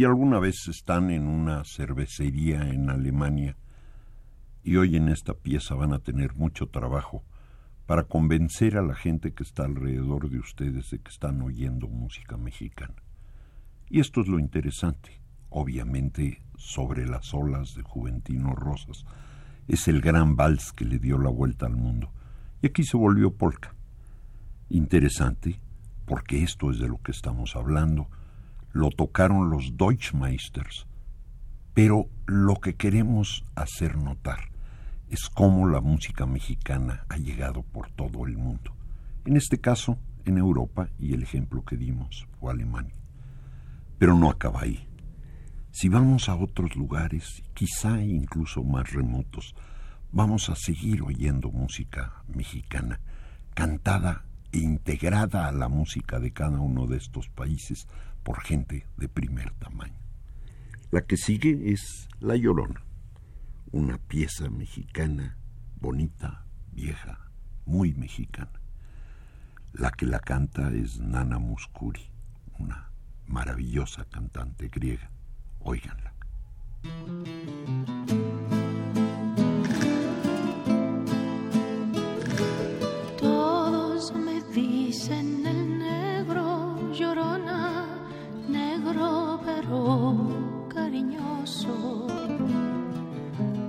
Si alguna vez están en una cervecería en Alemania y oyen esta pieza van a tener mucho trabajo para convencer a la gente que está alrededor de ustedes de que están oyendo música mexicana. Y esto es lo interesante. Obviamente, sobre las olas de Juventino Rosas, es el gran vals que le dio la vuelta al mundo. Y aquí se volvió polka. Interesante, porque esto es de lo que estamos hablando, lo tocaron los Deutschmeisters, pero lo que queremos hacer notar es cómo la música mexicana ha llegado por todo el mundo. En este caso, en Europa, y el ejemplo que dimos fue Alemania. Pero no acaba ahí. Si vamos a otros lugares, quizá incluso más remotos, vamos a seguir oyendo música mexicana, cantada e integrada a la música de cada uno de estos países por gente de primer tamaño. La que sigue es La Llorona, una pieza mexicana bonita, vieja, muy mexicana. La que la canta es Nana Muscuri, una maravillosa cantante griega. Óiganla. cariñoso.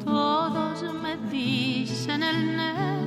Todos me dicen el negro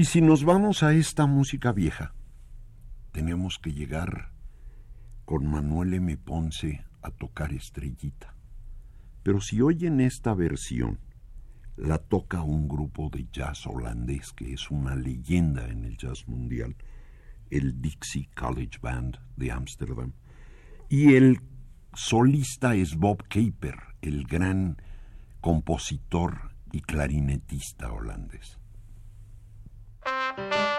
Y si nos vamos a esta música vieja, tenemos que llegar con Manuel M. Ponce a tocar Estrellita. Pero si oyen esta versión, la toca un grupo de jazz holandés que es una leyenda en el jazz mundial, el Dixie College Band de Ámsterdam. Y el solista es Bob Kaper, el gran compositor y clarinetista holandés. Si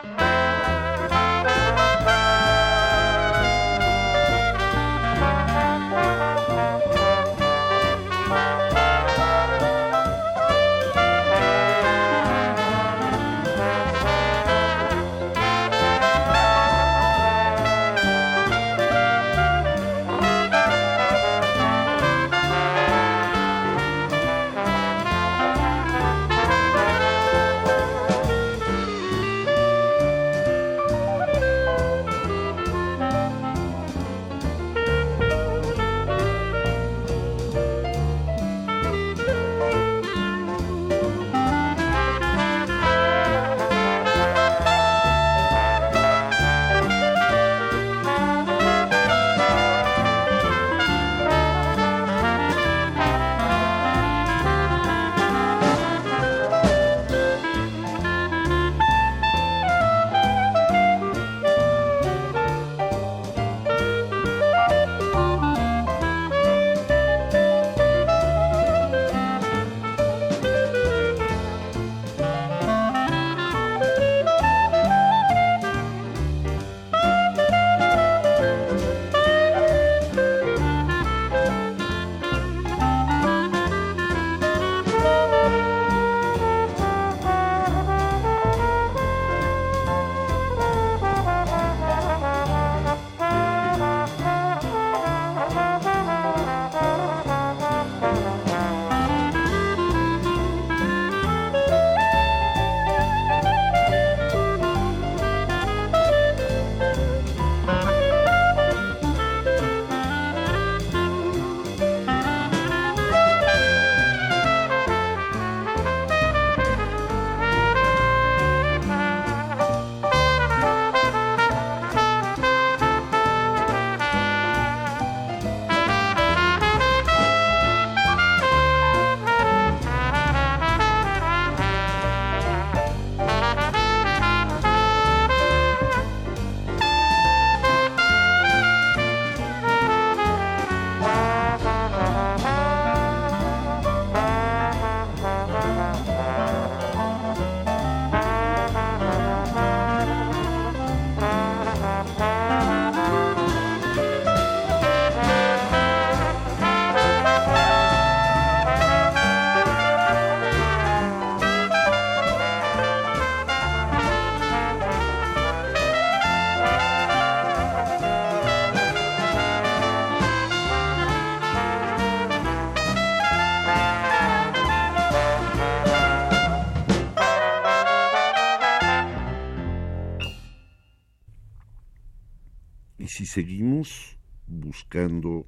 seguimos buscando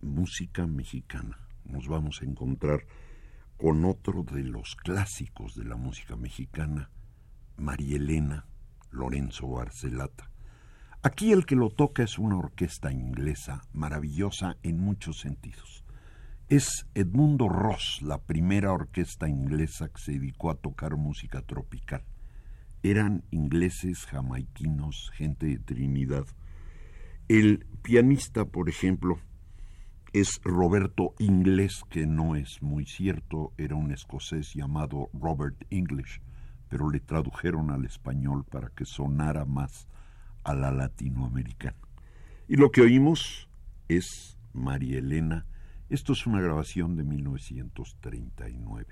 música mexicana, nos vamos a encontrar con otro de los clásicos de la música mexicana, María Elena Lorenzo Barcelata. Aquí el que lo toca es una orquesta inglesa maravillosa en muchos sentidos. Es Edmundo Ross, la primera orquesta inglesa que se dedicó a tocar música tropical. Eran ingleses, jamaiquinos, gente de Trinidad. El pianista, por ejemplo, es Roberto Inglés, que no es muy cierto, era un escocés llamado Robert English, pero le tradujeron al español para que sonara más a la latinoamericana. Y lo que oímos es María Elena. Esto es una grabación de 1939.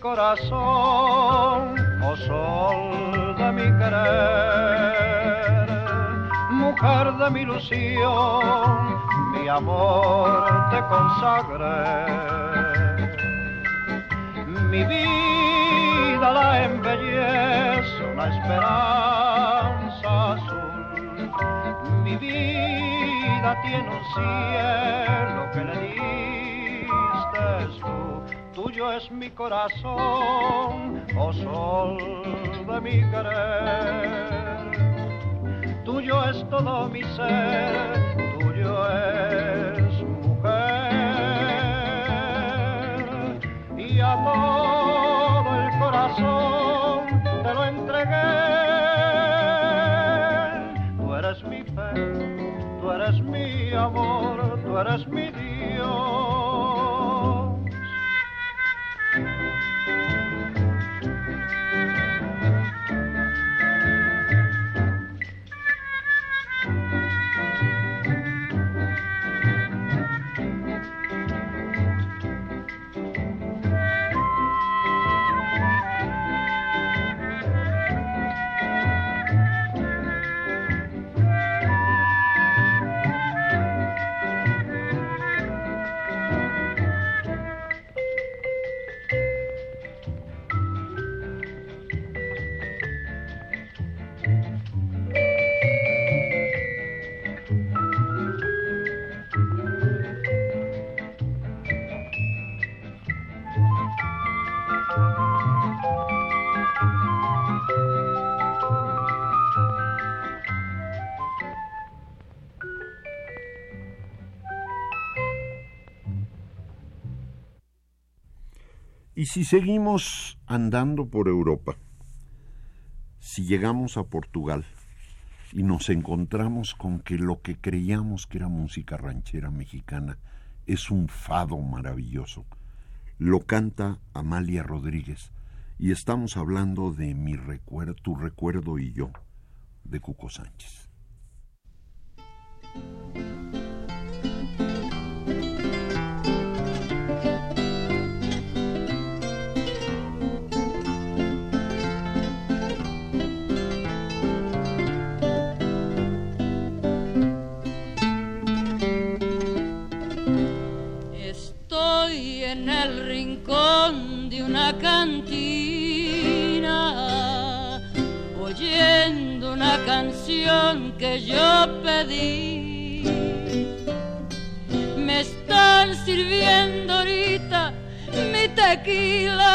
Corazón, oh sol de mi querer, mujer de mi ilusión, mi amor te consagré. Mi vida la embellece una esperanza azul, mi vida tiene un cielo que le diste tú tuyo es mi corazón, oh sol de mi querer. Tuyo es todo mi ser, tuyo es mujer. Y a todo el corazón te lo entregué. Tú eres mi fe, tú eres mi amor, tú eres mi Y si seguimos andando por Europa, si llegamos a Portugal y nos encontramos con que lo que creíamos que era música ranchera mexicana es un fado maravilloso, lo canta Amalia Rodríguez. Y estamos hablando de mi recuerdo, tu recuerdo y yo, de Cuco Sánchez. una cantina, oyendo una canción que yo pedí. Me están sirviendo ahorita mi tequila,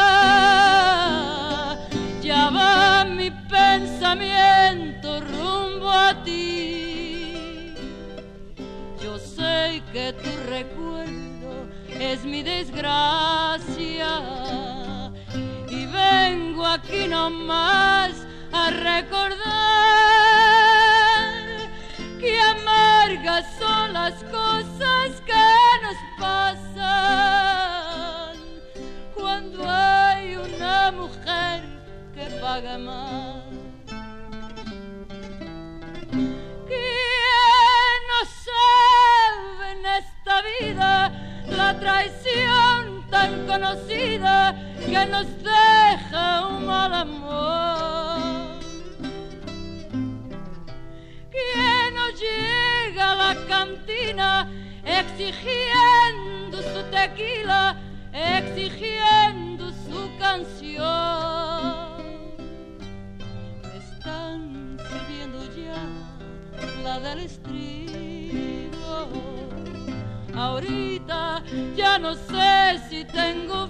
ya va mi pensamiento rumbo a ti. Yo sé que tu recuerdo es mi desgracia Aquí nomás a recordar que amargas son las cosas que nos pasan cuando hay una mujer que paga más. ¿Quién no sabe en esta vida la traición tan conocida que nos deja tengo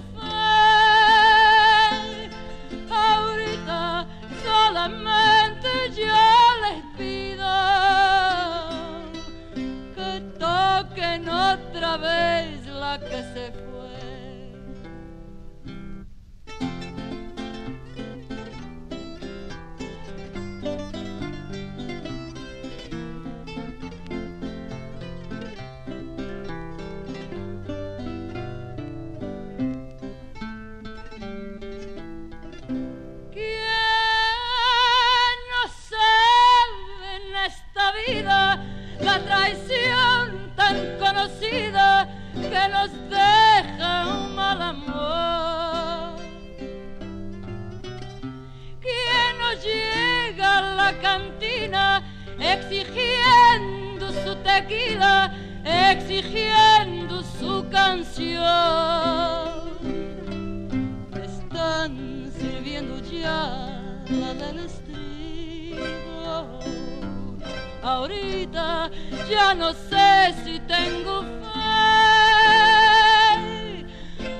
ya no sé si tengo fe.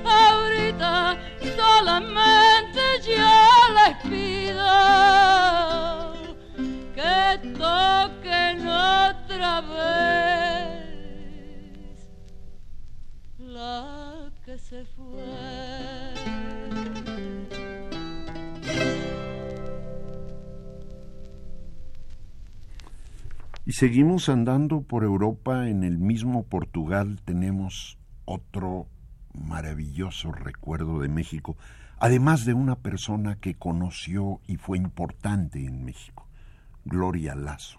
Ahorita solamente yo les pido que toquen otra vez la que se fue. Y seguimos andando por Europa, en el mismo Portugal tenemos otro maravilloso recuerdo de México, además de una persona que conoció y fue importante en México, Gloria Lazo,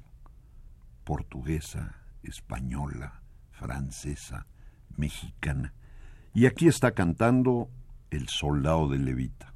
portuguesa, española, francesa, mexicana. Y aquí está cantando El soldado de Levita.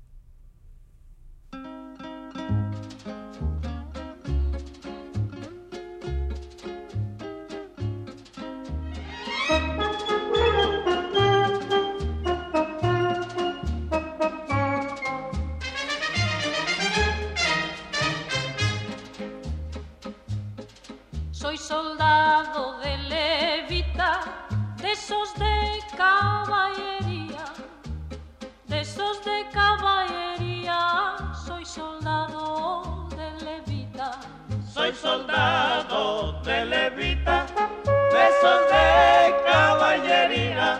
De caballería,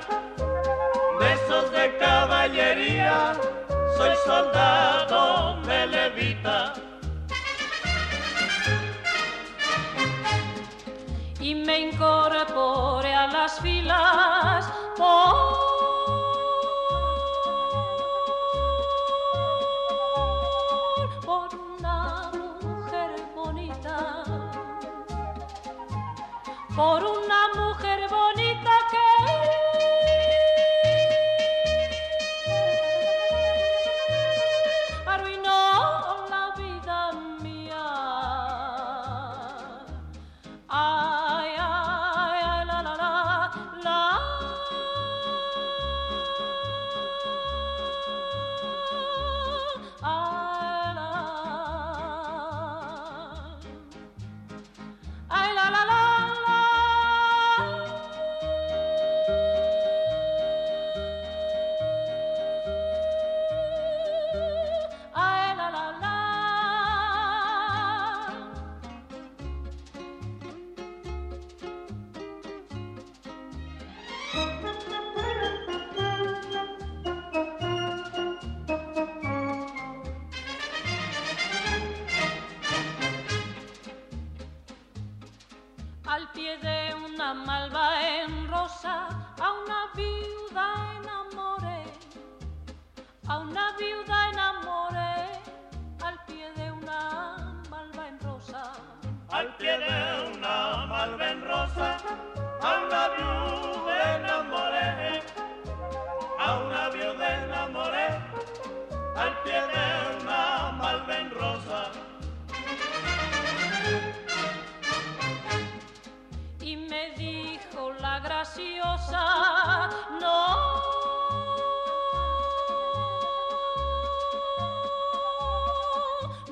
de esos de caballería. Soy soldado de levita. y me incorporé a las filas por, por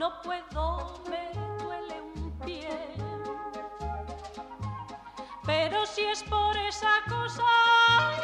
No puedo, me duele un pie. Pero si es por esa cosa.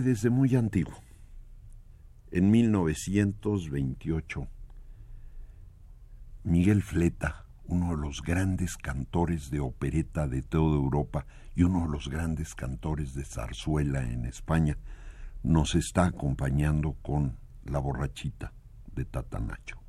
Desde muy antiguo. En 1928, Miguel Fleta, uno de los grandes cantores de opereta de toda Europa y uno de los grandes cantores de zarzuela en España, nos está acompañando con La borrachita de Tatanacho.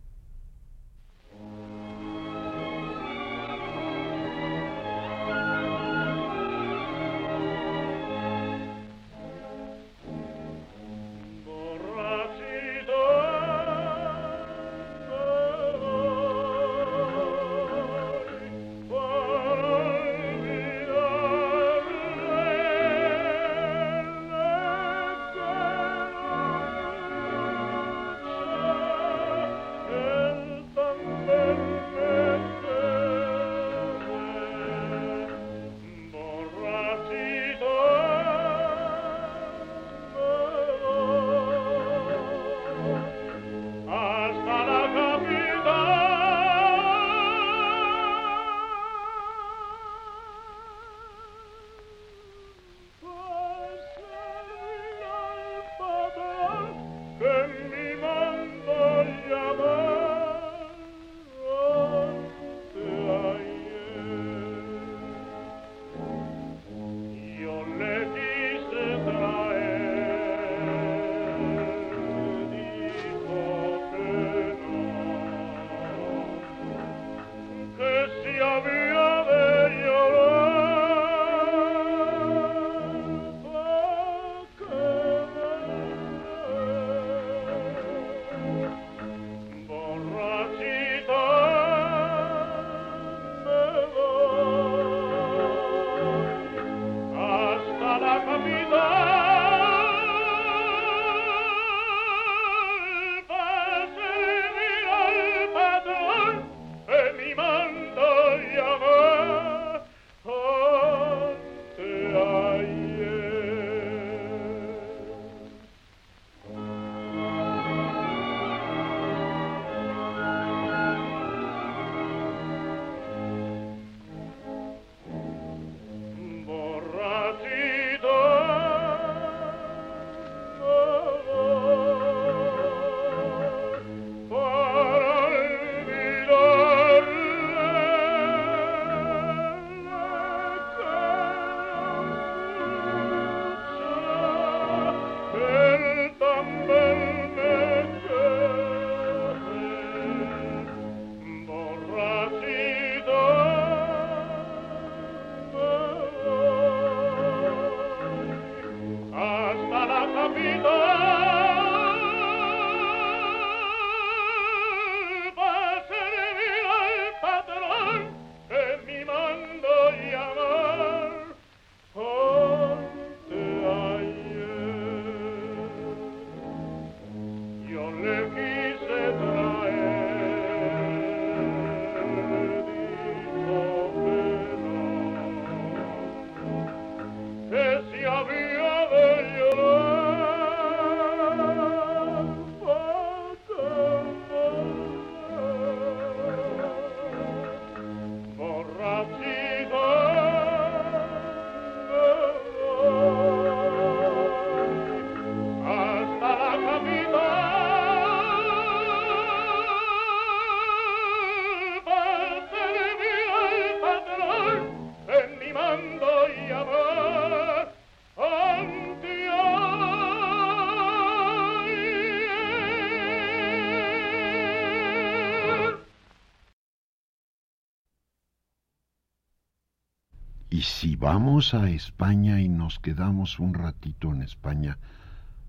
Vamos a España y nos quedamos un ratito en España,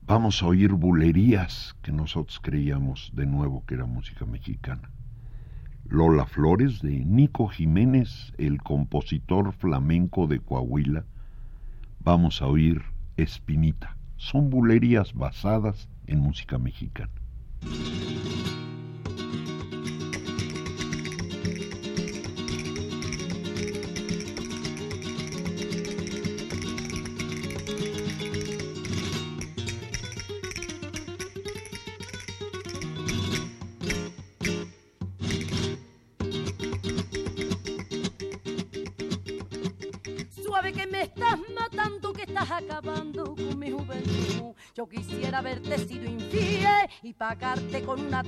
vamos a oír bulerías que nosotros creíamos de nuevo que era música mexicana. Lola Flores de Nico Jiménez, el compositor flamenco de Coahuila. Vamos a oír Espinita. Son bulerías basadas en música mexicana.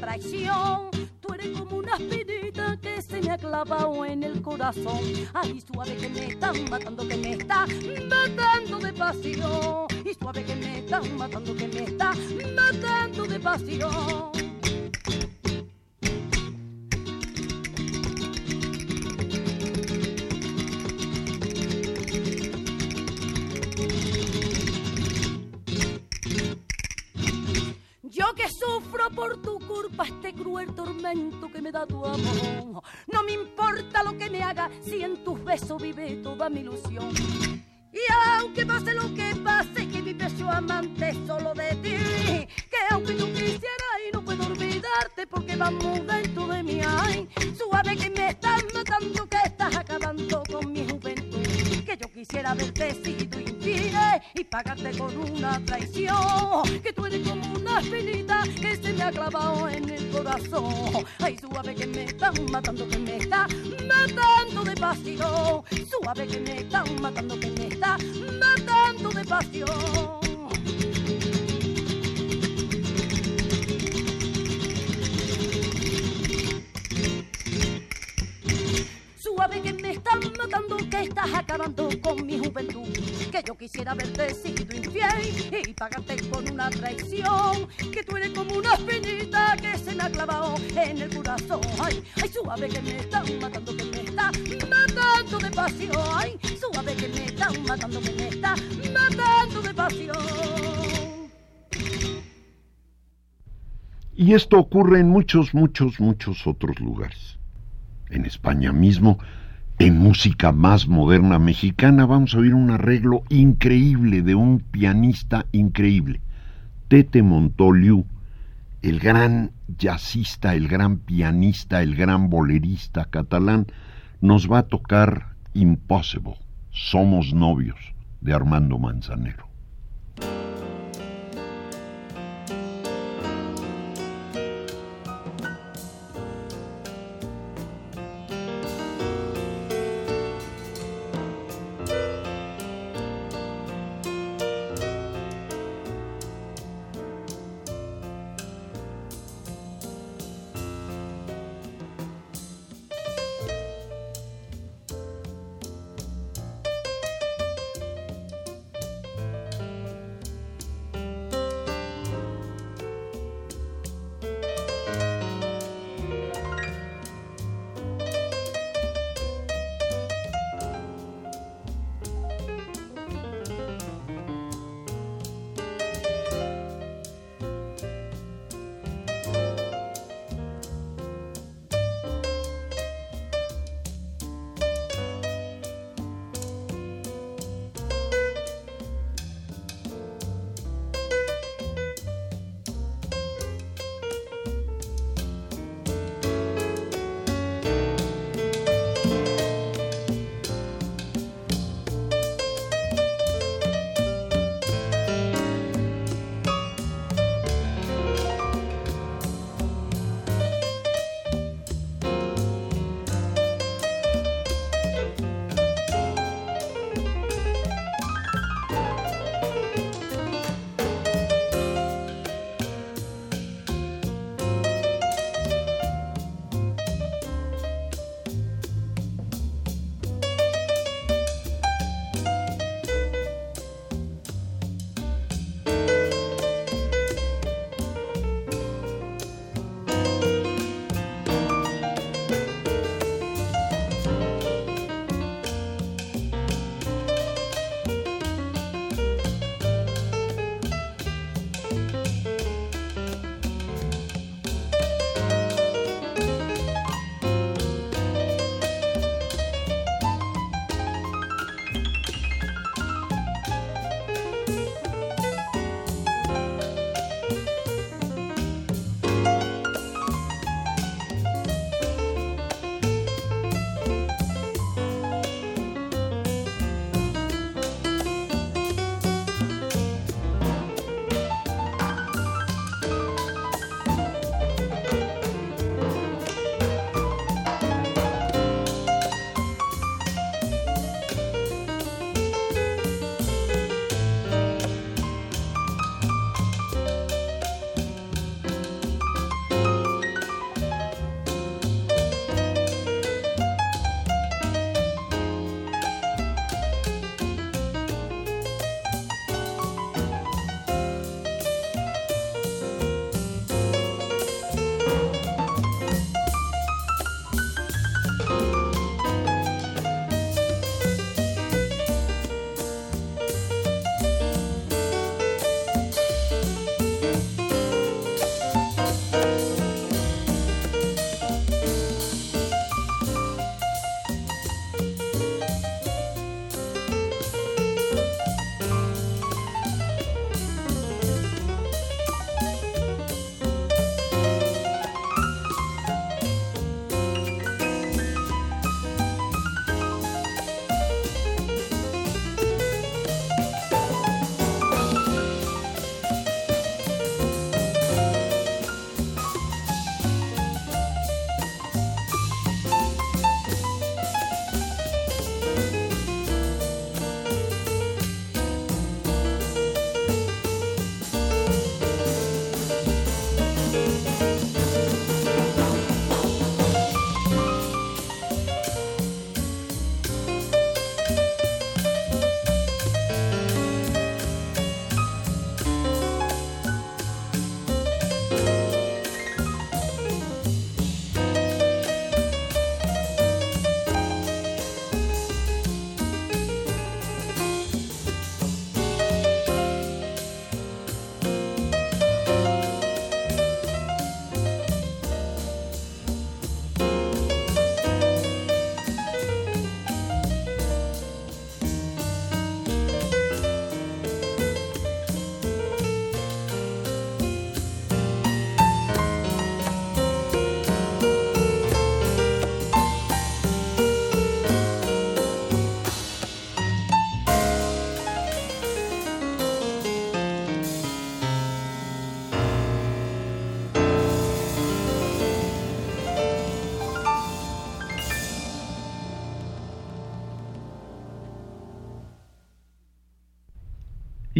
Traición. Tú eres como una espinita que se me ha clavado en el corazón. Ay, suave que me están matando, que me está matando de pasión. Y suave que me están matando, que me está matando de pasión. Ay, suave que me están matando, que me está matando de pasión. Suave que me están matando, que me está matando de pasión. Están que estás acabando con mi juventud. Que yo quisiera verte sido infiel y pagarte con una traición. Que tú eres como una espinita que se me ha clavado en el corazón. Ay, ay, suave que me están matando, que me está matando de pasión. Ay, suave que me están matando, que me está matando de pasión. Y esto ocurre en muchos, muchos, muchos otros lugares. En España mismo, en música más moderna mexicana, vamos a oír un arreglo increíble de un pianista increíble, Tete Montoliu, el gran jazzista, el gran pianista, el gran bolerista catalán, nos va a tocar Impossible, Somos Novios, de Armando Manzanero.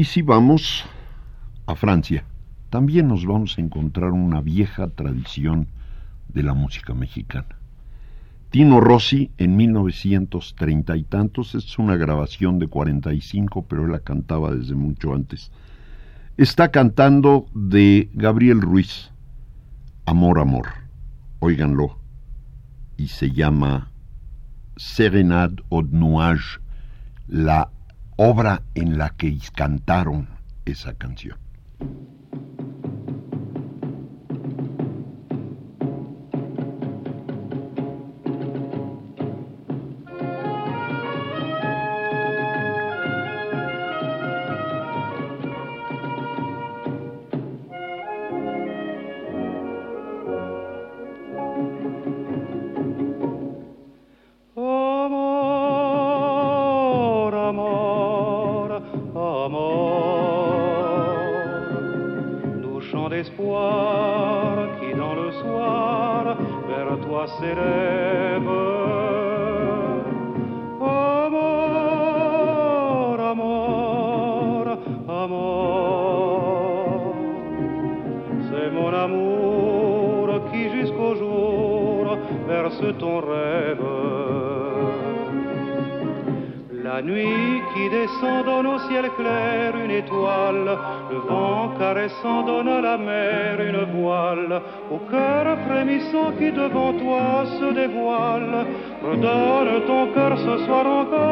Y si vamos a Francia, también nos vamos a encontrar una vieja tradición de la música mexicana. Tino Rossi en 1930 y tantos, es una grabación de 45, pero él la cantaba desde mucho antes. Está cantando de Gabriel Ruiz, Amor, Amor. Óiganlo. Y se llama Serenade au Nuage, la obra en la que cantaron esa canción. qui devant toi se dévoile, me donne ton cœur ce soir encore.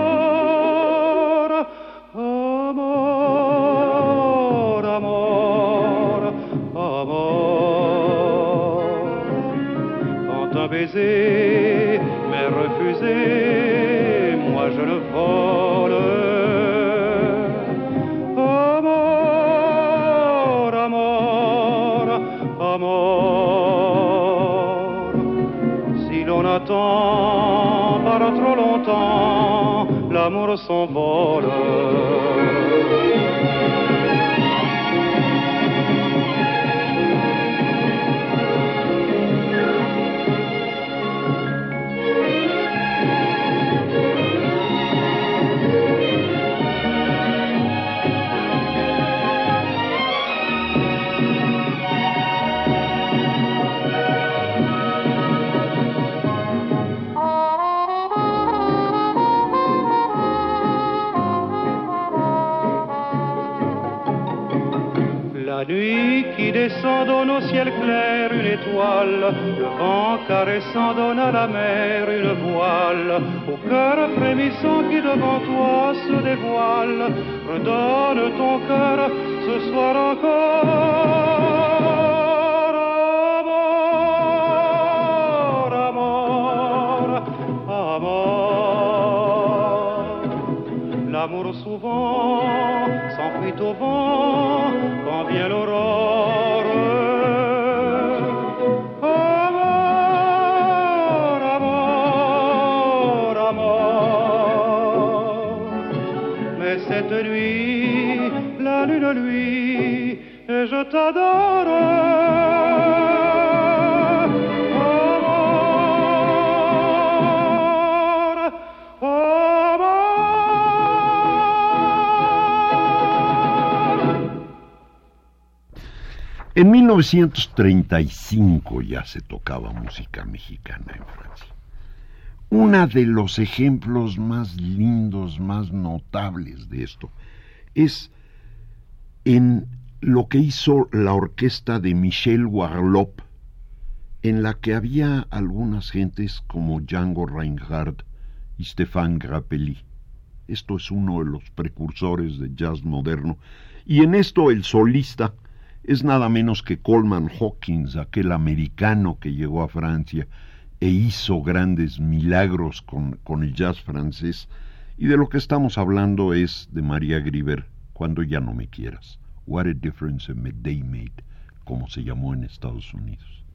descend donne au ciel clair une étoile, le vent caressant donne à la mer une voile, au cœur frémissant qui devant toi se dévoile, redonne ton cœur ce soir encore. Amor, amor, amor. L'amour souvent s'enfuit au vent quand vient l'aurore En 1935 ya se tocaba música mexicana en Francia. Uno de los ejemplos más lindos, más notables de esto es en lo que hizo la orquesta de Michel Warlop, en la que había algunas gentes como Django Reinhardt y Stéphane Grappelli. Esto es uno de los precursores de jazz moderno, y en esto el solista es nada menos que Coleman Hawkins, aquel americano que llegó a Francia e hizo grandes milagros con, con el jazz francés. Y de lo que estamos hablando es de María Griver, Cuando ya no me quieras. What a difference a day made, como se llamó en Estados Unidos.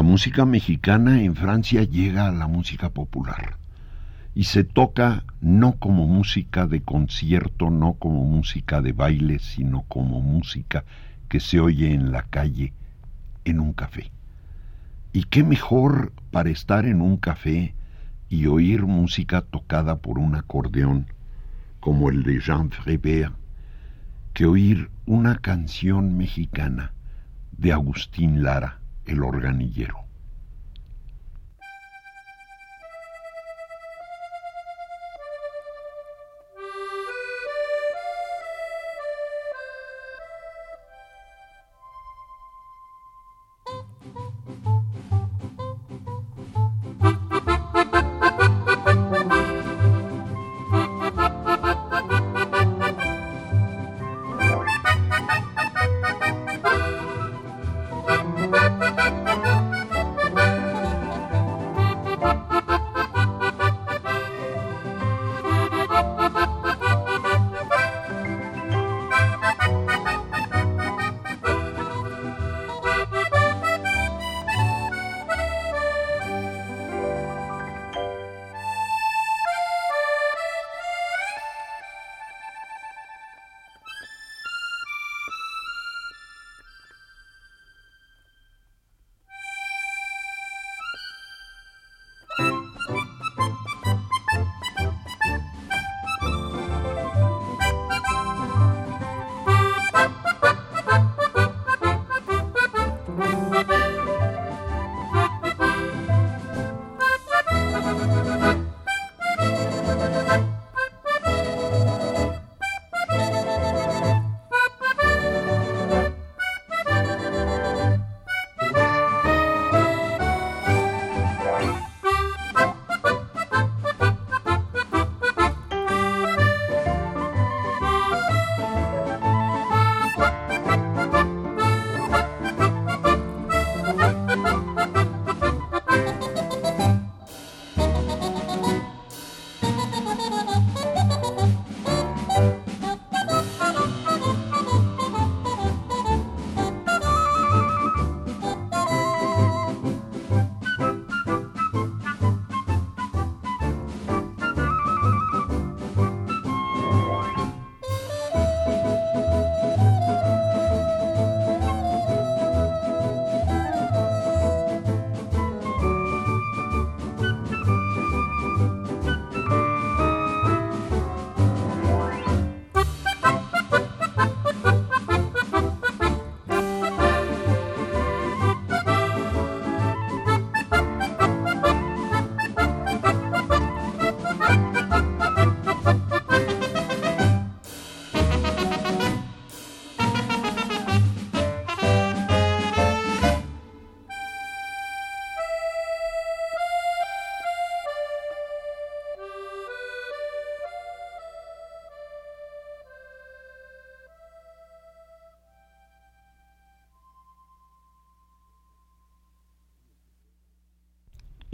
La música mexicana en Francia llega a la música popular y se toca no como música de concierto, no como música de baile, sino como música que se oye en la calle, en un café. ¿Y qué mejor para estar en un café y oír música tocada por un acordeón, como el de Jean Frébert, que oír una canción mexicana de Agustín Lara, el organillero?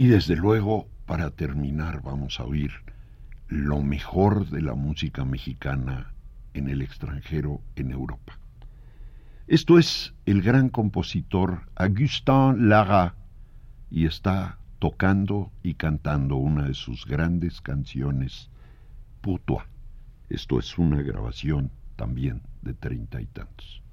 Y desde luego, para terminar, vamos a oír lo mejor de la música mexicana en el extranjero, en Europa. Esto es el gran compositor Augustin Lara y está tocando y cantando una de sus grandes canciones, Putua. Esto es una grabación también de treinta y tantos.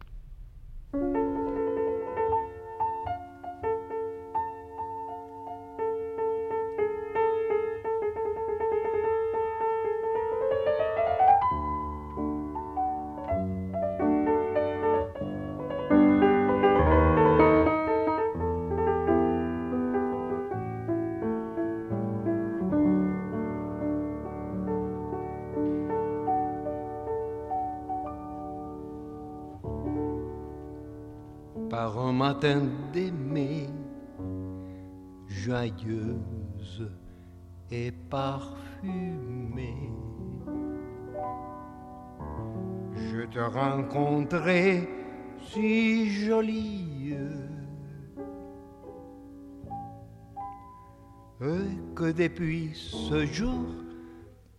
Parfumée. Je te rencontrais si jolie et que depuis ce jour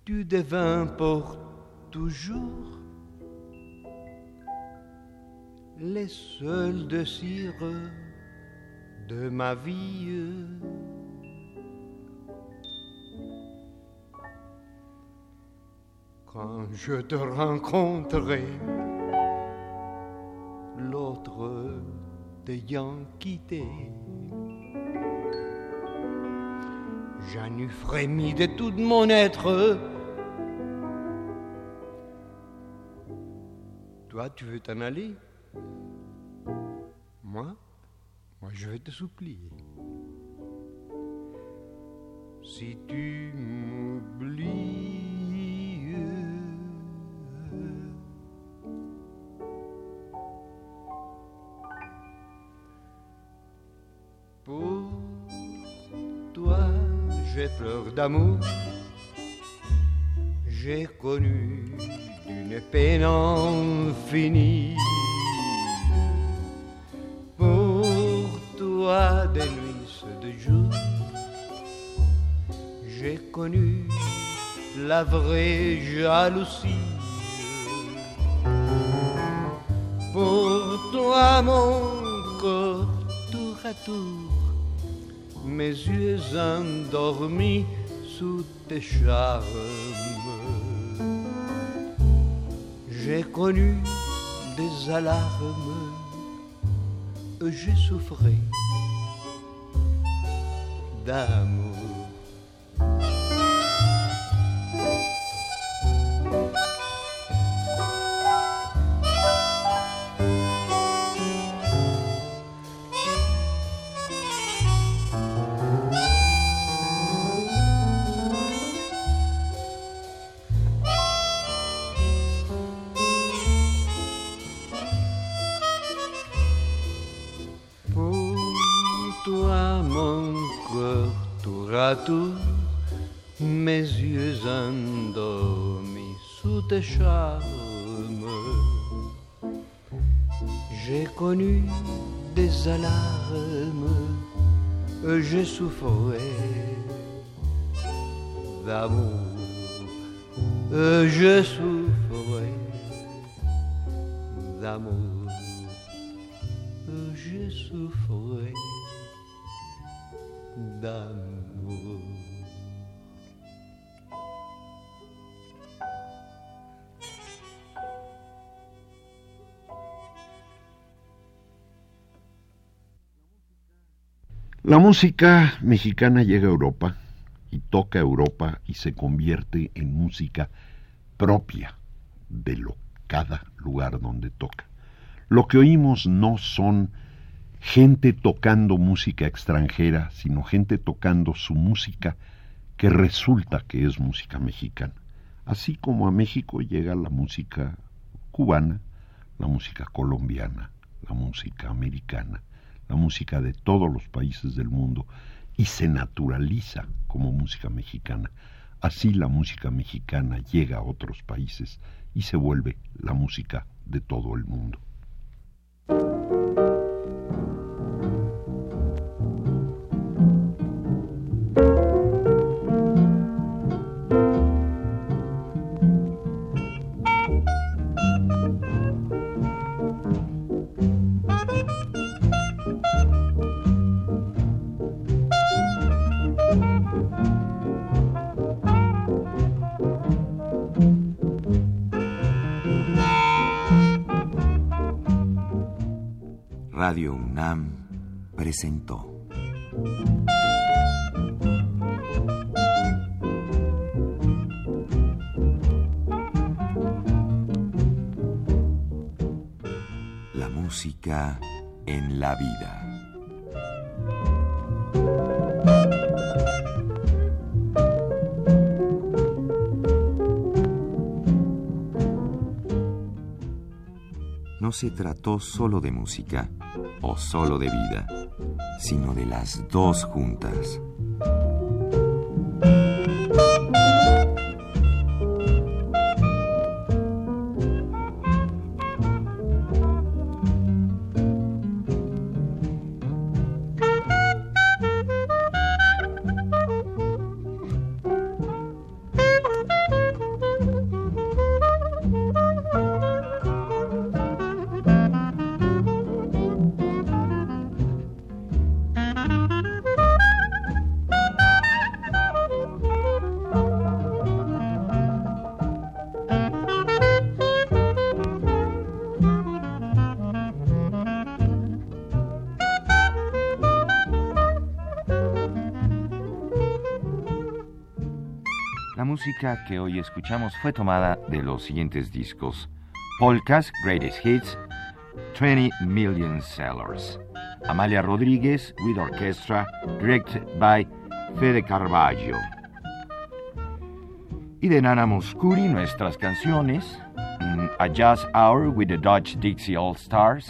tu devins pour toujours les seuls de cire de ma vie. Quand je te rencontrerai, l'autre t'ayant quitté, j'en eus frémi de tout mon être. Toi, tu veux t'en aller? Moi? Moi, je vais te supplier. Si tu m'oublies, d'amour. J'ai connu une peine infinie. Pour toi, des nuits, de jours, j'ai connu la vraie jalousie. Pour toi, mon corps, tour à tour, mes yeux endormis sous tes charmes. J'ai connu des alarmes, j'ai souffert d'amour. Je d'amour. La música mexicana llega a Europa toca Europa y se convierte en música propia de lo, cada lugar donde toca. Lo que oímos no son gente tocando música extranjera, sino gente tocando su música que resulta que es música mexicana. Así como a México llega la música cubana, la música colombiana, la música americana, la música de todos los países del mundo y se naturaliza como música mexicana. Así la música mexicana llega a otros países y se vuelve la música de todo el mundo. Presentó. La música en la vida. No se trató solo de música o solo de vida, sino de las dos juntas. Que hoy escuchamos fue tomada de los siguientes discos. Polkas, Greatest Hits, 20 Million Sellers. Amalia Rodríguez with Orchestra, directed by Fede Carballo. Y de Nana Moscuri, nuestras canciones, mm, A Jazz Hour with the Dutch Dixie All Stars,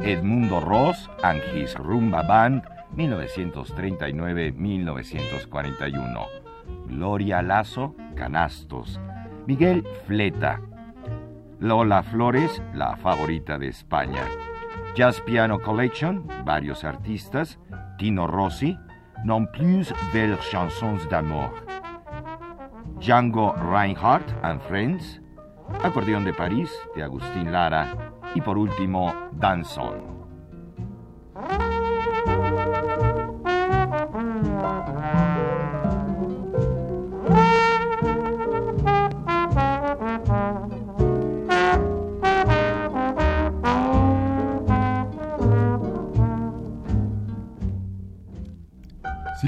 Edmundo Ross and His Rumba Band, 1939-1941. Gloria Lazo, Canastos. Miguel Fleta. Lola Flores, la favorita de España. Jazz Piano Collection, varios artistas. Tino Rossi, Non plus belles chansons d'amour. Django Reinhardt and Friends. Acordeón de París, de Agustín Lara. Y por último, Danson.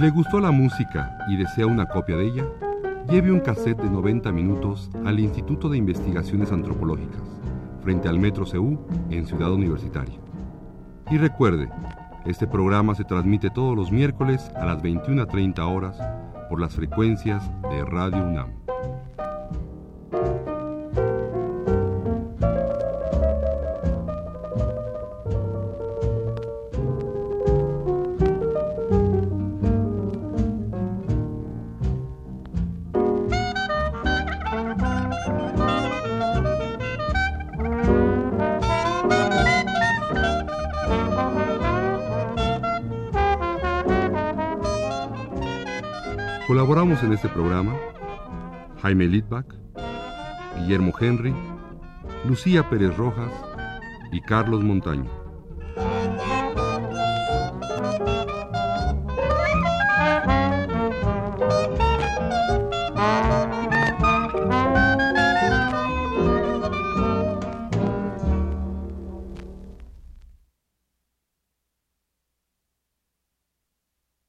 Si le gustó la música y desea una copia de ella, lleve un cassette de 90 minutos al Instituto de Investigaciones Antropológicas, frente al Metro CU en Ciudad Universitaria. Y recuerde, este programa se transmite todos los miércoles a las 21.30 horas por las frecuencias de Radio UNAM. En este programa Jaime Lidbach, Guillermo Henry, Lucía Pérez Rojas y Carlos Montaño.